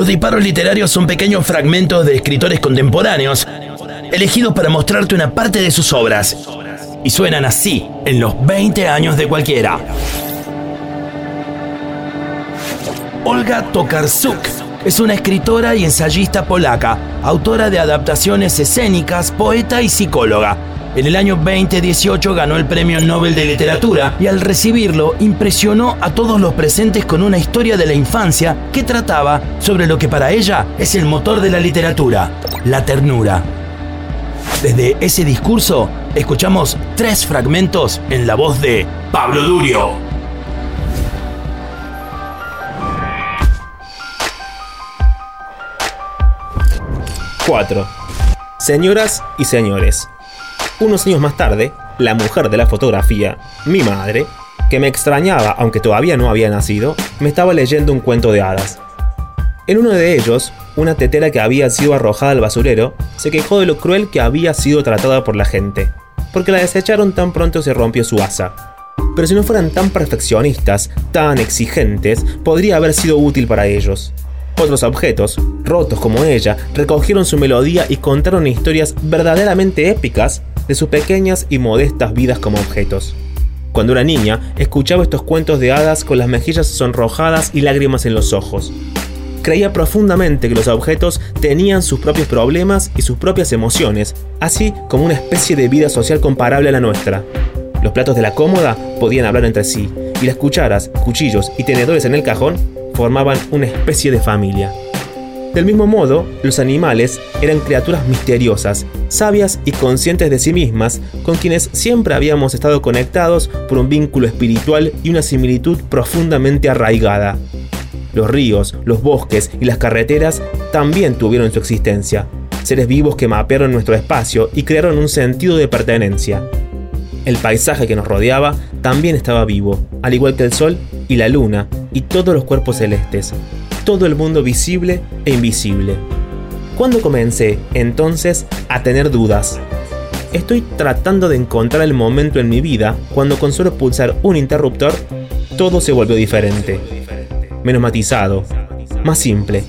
Los disparos literarios son pequeños fragmentos de escritores contemporáneos, elegidos para mostrarte una parte de sus obras. Y suenan así en los 20 años de cualquiera. Olga Tokarczuk es una escritora y ensayista polaca, autora de adaptaciones escénicas, poeta y psicóloga. En el año 2018 ganó el Premio Nobel de Literatura y al recibirlo impresionó a todos los presentes con una historia de la infancia que trataba sobre lo que para ella es el motor de la literatura, la ternura. Desde ese discurso escuchamos tres fragmentos en la voz de Pablo Durio. ¡4! Señoras y señores, unos años más tarde, la mujer de la fotografía, mi madre, que me extrañaba aunque todavía no había nacido, me estaba leyendo un cuento de hadas. En uno de ellos, una tetera que había sido arrojada al basurero se quejó de lo cruel que había sido tratada por la gente, porque la desecharon tan pronto se rompió su asa. Pero si no fueran tan perfeccionistas, tan exigentes, podría haber sido útil para ellos. Otros objetos, rotos como ella, recogieron su melodía y contaron historias verdaderamente épicas de sus pequeñas y modestas vidas como objetos. Cuando era niña, escuchaba estos cuentos de hadas con las mejillas sonrojadas y lágrimas en los ojos. Creía profundamente que los objetos tenían sus propios problemas y sus propias emociones, así como una especie de vida social comparable a la nuestra. Los platos de la cómoda podían hablar entre sí, y las cucharas, cuchillos y tenedores en el cajón formaban una especie de familia. Del mismo modo, los animales eran criaturas misteriosas, sabias y conscientes de sí mismas, con quienes siempre habíamos estado conectados por un vínculo espiritual y una similitud profundamente arraigada. Los ríos, los bosques y las carreteras también tuvieron su existencia, seres vivos que mapearon nuestro espacio y crearon un sentido de pertenencia. El paisaje que nos rodeaba también estaba vivo, al igual que el sol y la luna y todos los cuerpos celestes, todo el mundo visible e invisible. ¿Cuándo comencé, entonces, a tener dudas? Estoy tratando de encontrar el momento en mi vida cuando con solo pulsar un interruptor, todo se volvió diferente. Menos matizado, más simple.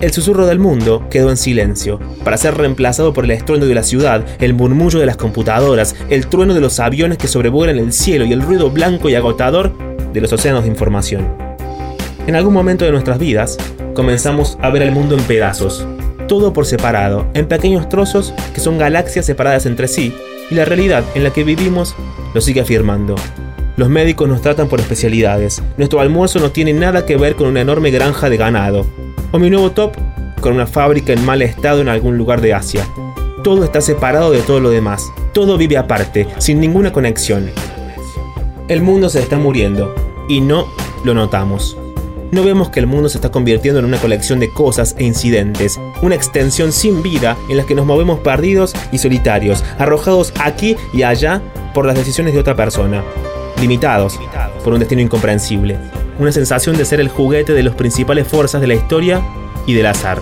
El susurro del mundo quedó en silencio, para ser reemplazado por el estruendo de la ciudad, el murmullo de las computadoras, el trueno de los aviones que sobrevuelan el cielo y el ruido blanco y agotador de los océanos de información. En algún momento de nuestras vidas, comenzamos a ver el mundo en pedazos, todo por separado, en pequeños trozos que son galaxias separadas entre sí, y la realidad en la que vivimos lo sigue afirmando. Los médicos nos tratan por especialidades, nuestro almuerzo no tiene nada que ver con una enorme granja de ganado, o mi nuevo top con una fábrica en mal estado en algún lugar de Asia. Todo está separado de todo lo demás, todo vive aparte, sin ninguna conexión. El mundo se está muriendo, y no lo notamos no vemos que el mundo se está convirtiendo en una colección de cosas e incidentes, una extensión sin vida en la que nos movemos perdidos y solitarios, arrojados aquí y allá por las decisiones de otra persona, limitados por un destino incomprensible, una sensación de ser el juguete de las principales fuerzas de la historia y del azar.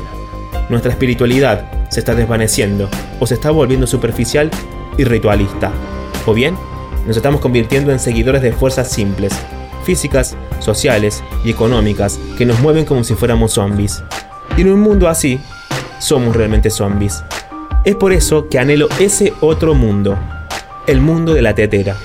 Nuestra espiritualidad se está desvaneciendo o se está volviendo superficial y ritualista, o bien nos estamos convirtiendo en seguidores de fuerzas simples, físicas, sociales y económicas que nos mueven como si fuéramos zombies. Y en un mundo así, somos realmente zombies. Es por eso que anhelo ese otro mundo, el mundo de la tetera.